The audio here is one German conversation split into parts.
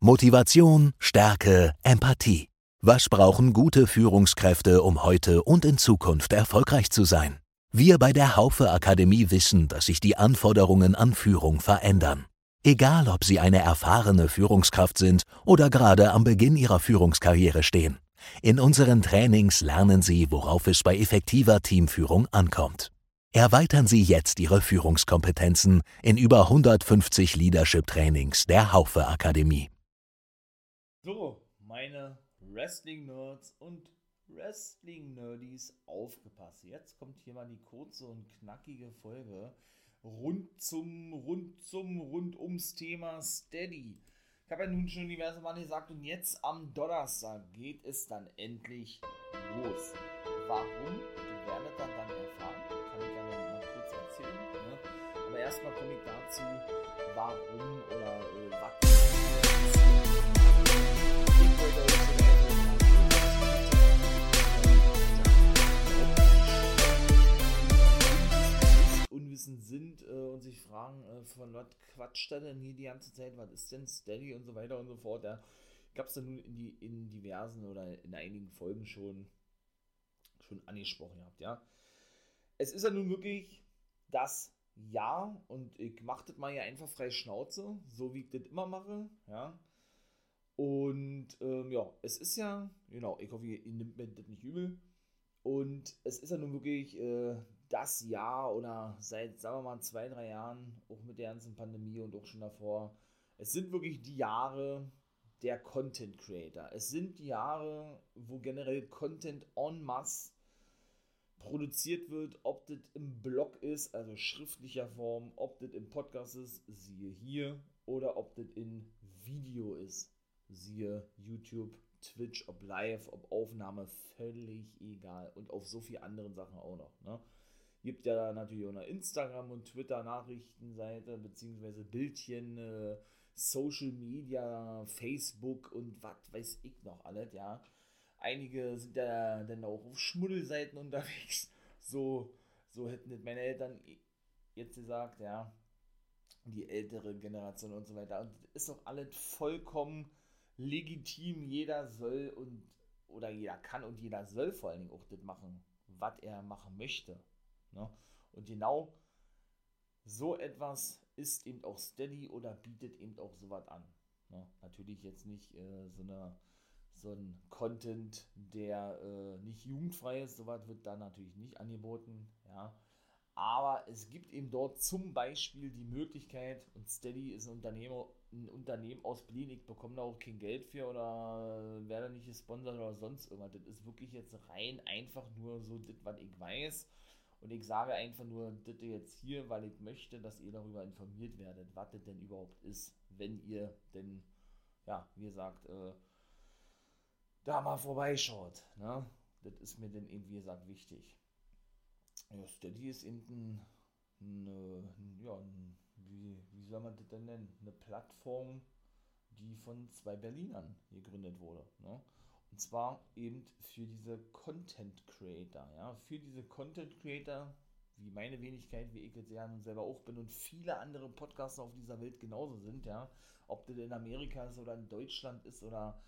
Motivation, Stärke, Empathie. Was brauchen gute Führungskräfte, um heute und in Zukunft erfolgreich zu sein? Wir bei der Haufe Akademie wissen, dass sich die Anforderungen an Führung verändern. Egal, ob Sie eine erfahrene Führungskraft sind oder gerade am Beginn Ihrer Führungskarriere stehen. In unseren Trainings lernen Sie, worauf es bei effektiver Teamführung ankommt. Erweitern Sie jetzt Ihre Führungskompetenzen in über 150 Leadership-Trainings der Haufe Akademie. So, meine Wrestling-Nerds und Wrestling-Nerdies, aufgepasst. Jetzt kommt hier mal die kurze und knackige Folge rund zum, rund zum, rund ums Thema Steady. Ich habe ja nun schon diverse Male gesagt und jetzt am Donnerstag geht es dann endlich los. Warum? Du werdet dann dann erfahren. Kann ich gerne mal kurz erzählen. Ne? Aber erstmal komme ich dazu, warum oder äh, was. Unwissend sind äh, und sich fragen, äh, von was quatscht er denn hier die ganze Zeit, was ist denn Steady und so weiter und so fort. Ja, gab es dann nun in, die, in diversen oder in einigen Folgen schon, schon angesprochen habt, ja. Es ist ja nun wirklich das Jahr und ich mache das mal hier einfach frei Schnauze, so wie ich das immer mache, ja. Und ähm, ja, es ist ja, genau, ich hoffe, ihr, nimmt mir das nicht übel. Und es ist ja nun wirklich äh, das Jahr oder seit, sagen wir mal, zwei, drei Jahren, auch mit der ganzen Pandemie und auch schon davor, es sind wirklich die Jahre der Content Creator. Es sind die Jahre, wo generell Content en masse produziert wird, ob das im Blog ist, also schriftlicher Form, ob das im Podcast ist, siehe hier, oder ob das in Video ist, siehe YouTube, Twitch, ob live, ob Aufnahme, völlig egal. Und auf so viele anderen Sachen auch noch. Ne? Gibt ja natürlich auch eine Instagram- und Twitter-Nachrichtenseite, beziehungsweise Bildchen, äh, Social Media, Facebook und was weiß ich noch alles, ja. Einige sind ja dann auch auf Schmuddelseiten unterwegs. So, so hätten das meine Eltern jetzt gesagt, ja. Die ältere Generation und so weiter. Und das ist auch alles vollkommen legitim. Jeder soll und oder jeder kann und jeder soll vor allen Dingen auch das machen, was er machen möchte. Ne? Und genau so etwas ist eben auch Steady oder bietet eben auch sowas an. Ne? Natürlich jetzt nicht äh, so, eine, so ein Content, der äh, nicht jugendfrei ist, sowas wird da natürlich nicht angeboten. Ja? Aber es gibt eben dort zum Beispiel die Möglichkeit, und Steady ist ein Unternehmen, ein Unternehmen aus Berlin, ich bekomme da auch kein Geld für oder werde nicht gesponsert oder sonst irgendwas. Das ist wirklich jetzt rein einfach nur so das, was ich weiß und ich sage einfach nur das jetzt hier, weil ich möchte, dass ihr darüber informiert werdet, was das denn überhaupt ist, wenn ihr denn, ja, wie gesagt, äh, da mal vorbeischaut. Ne? Das ist mir denn eben, wie gesagt, wichtig. Ja, Steady ist eben eine, ja, wie, wie soll man das denn nennen? Eine Plattform, die von zwei Berlinern gegründet wurde. Ne? Und zwar eben für diese Content Creator. Ja? Für diese Content Creator, wie meine Wenigkeit, wie ich jetzt ja selber auch bin und viele andere Podcaster auf dieser Welt genauso sind. Ja? Ob das in Amerika ist oder in Deutschland ist oder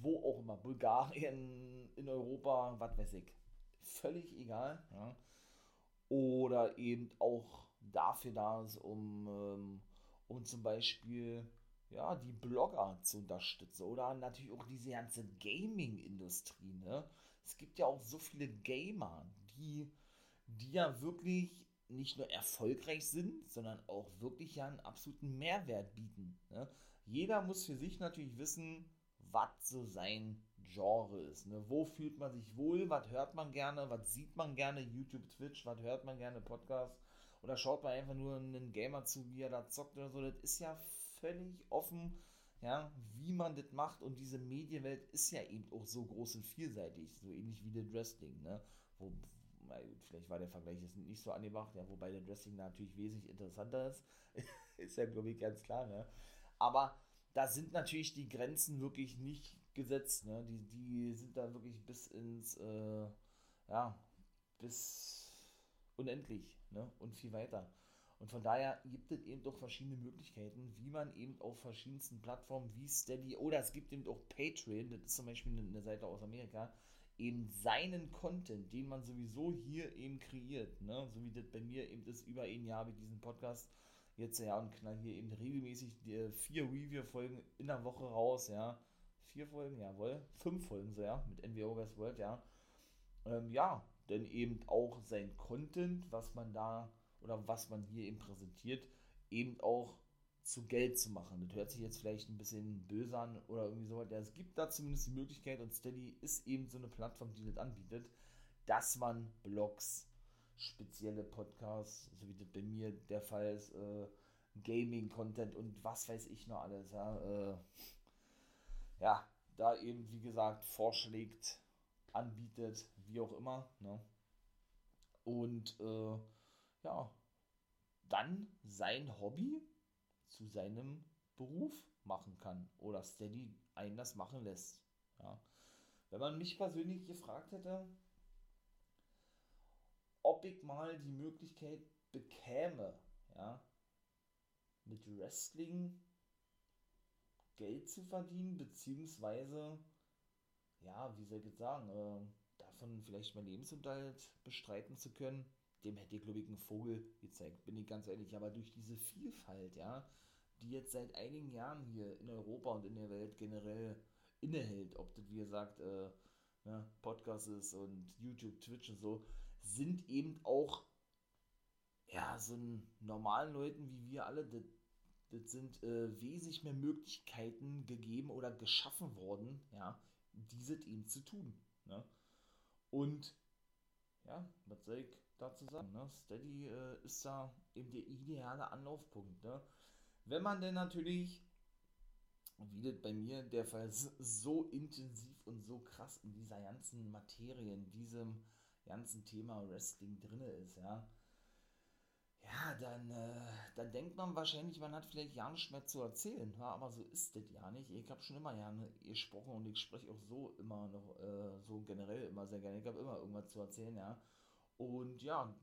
wo auch immer, Bulgarien, in Europa, was weiß ich. Völlig egal. Ja? Oder eben auch dafür da ist, um, ähm, um zum Beispiel ja, die Blogger zu unterstützen oder natürlich auch diese ganze Gaming-Industrie. Ne? Es gibt ja auch so viele Gamer, die, die ja wirklich nicht nur erfolgreich sind, sondern auch wirklich ja einen absoluten Mehrwert bieten. Ne? Jeder muss für sich natürlich wissen, was so sein Genre ist. Ne? Wo fühlt man sich wohl, was hört man gerne, was sieht man gerne, YouTube, Twitch, was hört man gerne, Podcast. Oder schaut man einfach nur einen Gamer zu, wie er da zockt oder so. Das ist ja völlig offen, ja, wie man das macht. Und diese Medienwelt ist ja eben auch so groß und vielseitig, so ähnlich wie das Wrestling, ne? Wo, vielleicht war der Vergleich jetzt nicht so angebracht, ja, wobei der Wrestling natürlich wesentlich interessanter ist. ist ja, glaube ich, ganz klar, ne? Aber da sind natürlich die Grenzen wirklich nicht gesetzt, ne? Die, die sind da wirklich bis ins, äh, ja, bis unendlich, ne? Und viel weiter. Und von daher gibt es eben doch verschiedene Möglichkeiten, wie man eben auf verschiedensten Plattformen wie Steady oder es gibt eben auch Patreon, das ist zum Beispiel eine Seite aus Amerika, eben seinen Content, den man sowieso hier eben kreiert, ne? so wie das bei mir eben ist über ein Jahr mit diesem Podcast, jetzt ja und knall hier eben regelmäßig die, vier Review-Folgen in der Woche raus, ja, vier Folgen, jawohl, fünf Folgen so, ja, mit NWO West World, ja, ähm, ja, denn eben auch sein Content, was man da oder was man hier eben präsentiert, eben auch zu Geld zu machen. Das hört sich jetzt vielleicht ein bisschen böse an oder irgendwie so. Es gibt da zumindest die Möglichkeit und Steady ist eben so eine Plattform, die das anbietet, dass man Blogs, spezielle Podcasts, so wie das bei mir der Fall ist, äh, Gaming-Content und was weiß ich noch alles, ja, äh, ja, da eben, wie gesagt, vorschlägt, anbietet, wie auch immer, ne? Und äh, ja, dann sein Hobby zu seinem Beruf machen kann oder Steady einen das machen lässt. Ja. Wenn man mich persönlich gefragt hätte, ob ich mal die Möglichkeit bekäme, ja, mit Wrestling Geld zu verdienen, beziehungsweise, ja, wie soll ich jetzt sagen, äh, davon vielleicht mein Lebensunterhalt bestreiten zu können, dem hätte ich, glaube ich, einen Vogel gezeigt, bin ich ganz ehrlich. Aber durch diese Vielfalt, ja, die jetzt seit einigen Jahren hier in Europa und in der Welt generell innehält, ob das wie gesagt äh, ne, Podcast ist und YouTube, Twitch und so, sind eben auch ja, so normalen Leuten wie wir alle, das, das sind äh, wesentlich mehr Möglichkeiten gegeben oder geschaffen worden, ja, diese eben zu tun. Ne? Und ja, was soll ich dazu sagen? Ne? Steady äh, ist da eben der ideale Anlaufpunkt. Ne? Wenn man denn natürlich, wie das bei mir der Fall ist, so intensiv und so krass in dieser ganzen Materie, in diesem ganzen Thema Wrestling drin ist, ja, ja, dann, äh, dann denkt man wahrscheinlich, man hat vielleicht ja nichts mehr zu erzählen. Ja, aber so ist das ja nicht. Ich habe schon immer gerne gesprochen und ich spreche auch so immer noch, äh, so generell immer sehr gerne. Ich habe immer irgendwas zu erzählen, ja. Und ja,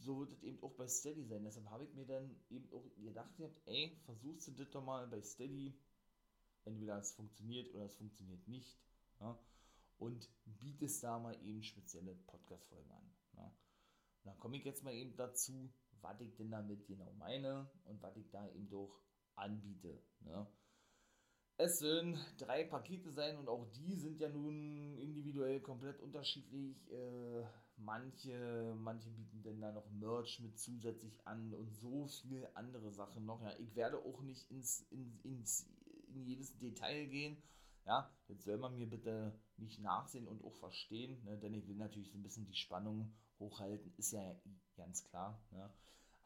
so wird es eben auch bei Steady sein. Deshalb habe ich mir dann eben auch gedacht, ey, versuchst du das doch mal bei Steady. Entweder es funktioniert oder es funktioniert nicht. Ja? Und bietest da mal eben spezielle Podcast-Folgen an. Ja? Dann komme ich jetzt mal eben dazu, was ich denn damit genau meine und was ich da eben doch anbiete. Ja? Es sollen drei Pakete sein und auch die sind ja nun individuell komplett unterschiedlich. Äh, manche, manche bieten denn da noch Merch mit zusätzlich an und so viele andere Sachen noch. Ja, ich werde auch nicht ins, in, ins, in jedes Detail gehen. Ja, jetzt soll man mir bitte nicht nachsehen und auch verstehen, ne, denn ich will natürlich so ein bisschen die Spannung hochhalten, ist ja ganz klar. Ne?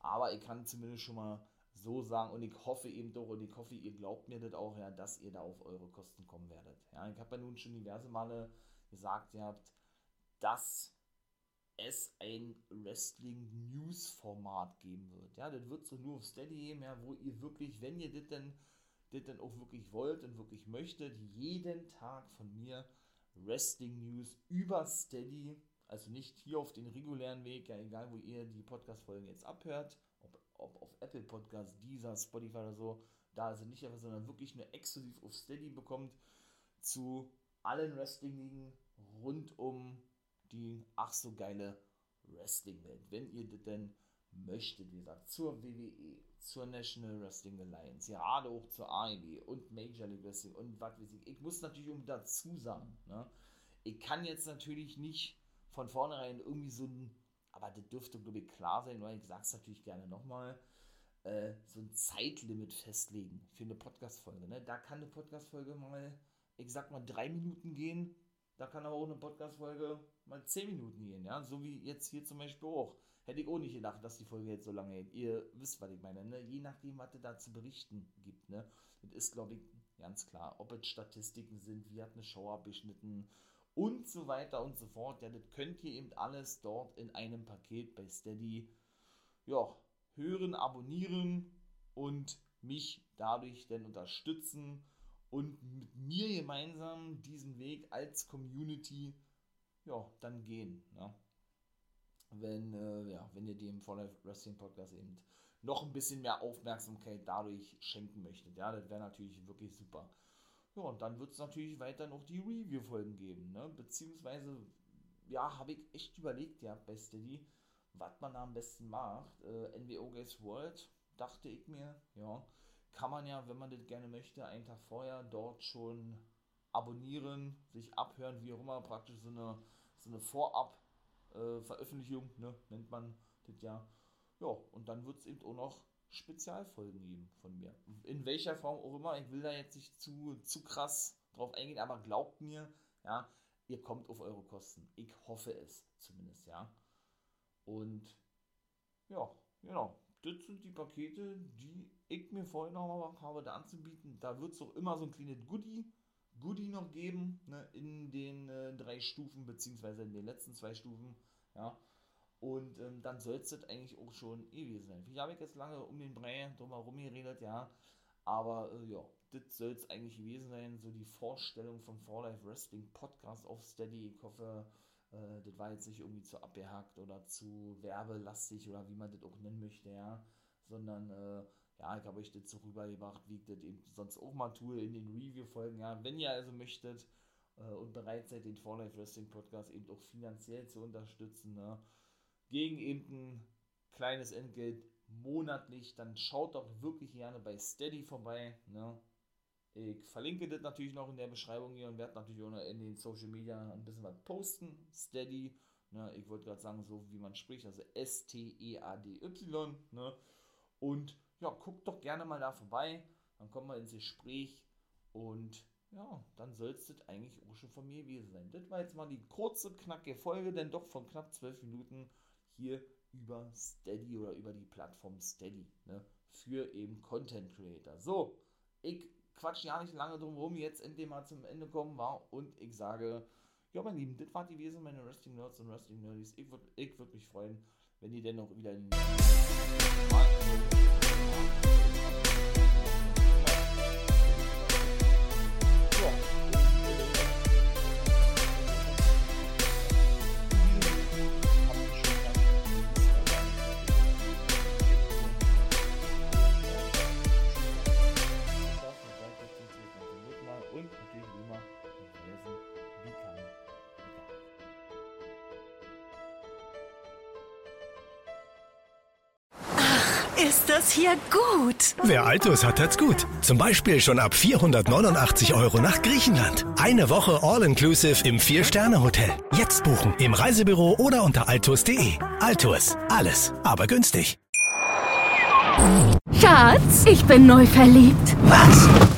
Aber ich kann zumindest schon mal so sagen und ich hoffe eben doch und ich hoffe, ihr glaubt mir das auch, ja, dass ihr da auf eure Kosten kommen werdet. Ja, ich habe ja nun schon diverse Male gesagt, ihr habt, dass es ein Wrestling-News-Format geben wird. Ja, das wird so nur auf Steady geben, ja, wo ihr wirklich, wenn ihr das denn, das denn auch wirklich wollt und wirklich möchtet, jeden Tag von mir Wrestling-News über Steady, also nicht hier auf den regulären Weg, ja, egal wo ihr die Podcast-Folgen jetzt abhört, ob, ob auf Apple Podcast, Deezer, Spotify oder so, da also nicht einfach, sondern wirklich nur exklusiv auf Steady bekommt zu allen Wrestling-Ligen rund um die ach so geile Wrestling-Welt. Wenn ihr das denn möchtet, wie gesagt, zur WWE, zur National Wrestling Alliance, gerade auch zur AEW und Major League Wrestling und was weiß ich. Ich muss natürlich um dazu sagen, ne? ich kann jetzt natürlich nicht von vornherein irgendwie so ein, aber das dürfte, glaube ich, klar sein, weil ich sage es natürlich gerne nochmal, äh, so ein Zeitlimit festlegen für eine Podcast-Folge. Ne? Da kann eine Podcast-Folge mal, ich sag mal, drei Minuten gehen, da kann aber auch eine Podcast-Folge mal 10 Minuten gehen, ja. So wie jetzt hier zum Beispiel auch. Hätte ich auch nicht gedacht, dass die Folge jetzt so lange geht. Ihr wisst, was ich meine, ne? Je nachdem, was es da zu berichten gibt, ne? Das ist, glaube ich, ganz klar. Ob es Statistiken sind, wie hat eine Show abgeschnitten und so weiter und so fort. Ja, das könnt ihr eben alles dort in einem Paket bei Steady, ja, hören, abonnieren und mich dadurch dann unterstützen und mit mir gemeinsam diesen Weg als Community ja, dann gehen. Ja. Wenn, äh, ja, wenn ihr dem For Life Wrestling Podcast eben noch ein bisschen mehr Aufmerksamkeit dadurch schenken möchtet. Ja, das wäre natürlich wirklich super. Ja, und dann wird es natürlich weiter noch die Review-Folgen geben, ne? Beziehungsweise, ja, habe ich echt überlegt, ja, bei Steady, was man da am besten macht. Äh, NWO Games World, dachte ich mir, ja, kann man ja, wenn man das gerne möchte, einen Tag vorher dort schon abonnieren, sich abhören, wie auch immer, praktisch so eine, so eine Vorab-Veröffentlichung, äh, ne, nennt man das ja. Ja, und dann wird es eben auch noch Spezialfolgen geben von mir. In welcher Form auch immer, ich will da jetzt nicht zu, zu krass drauf eingehen, aber glaubt mir, ja, ihr kommt auf eure Kosten. Ich hoffe es zumindest, ja. Und ja, genau. Das sind die Pakete, die ich mir vorhin noch habe, da anzubieten. Da wird es auch immer so ein kleines Goodie, Goodie noch geben, ne, in den äh, drei Stufen, beziehungsweise in den letzten zwei Stufen, ja. Und ähm, dann soll es das eigentlich auch schon ewig sein. Ich habe jetzt lange um den Brei drumherum geredet, ja. Aber äh, ja, das soll es eigentlich gewesen sein. So die Vorstellung vom For Life Wrestling Podcast auf Steady. Ich hoffe, äh, das war jetzt nicht irgendwie zu abgehackt oder zu werbelastig oder wie man das auch nennen möchte, ja. Sondern äh, ja, ich habe euch das so rübergebracht, wie ich das eben sonst auch mal tue in den Review-Folgen. Ja, wenn ihr also möchtet äh, und bereit seid, den For Life Wrestling Podcast eben auch finanziell zu unterstützen, ne, gegen eben ein kleines Entgelt monatlich, dann schaut doch wirklich gerne bei Steady vorbei. Ne? Ich verlinke das natürlich noch in der Beschreibung hier und werde natürlich auch in den Social Media ein bisschen was posten. Steady, ne? ich wollte gerade sagen, so wie man spricht, also S-T-E-A-D-Y. Ne? Und ja, guckt doch gerne mal da vorbei, dann kommen wir ins Gespräch und ja, dann soll es das eigentlich auch schon von mir gewesen sein. Das war jetzt mal die kurze, knackige Folge, denn doch von knapp zwölf Minuten hier über Steady oder über die Plattform Steady ne, für eben Content Creator. So, ich quatsch ja nicht lange drum rum, jetzt endlich mal zum Ende kommen war und ich sage, ja, mein Lieben, das war die Wesen meine Wrestling Nerds und Wrestling Nerdies. Ich würde ich würd mich freuen, wenn ihr dennoch wieder in ist das hier gut. Wer Altus hat, hat's gut. Zum Beispiel schon ab 489 Euro nach Griechenland. Eine Woche All-Inclusive im Vier-Sterne-Hotel. Jetzt buchen im Reisebüro oder unter altus.de. Altus. Alles, aber günstig. Schatz, ich bin neu verliebt. Was?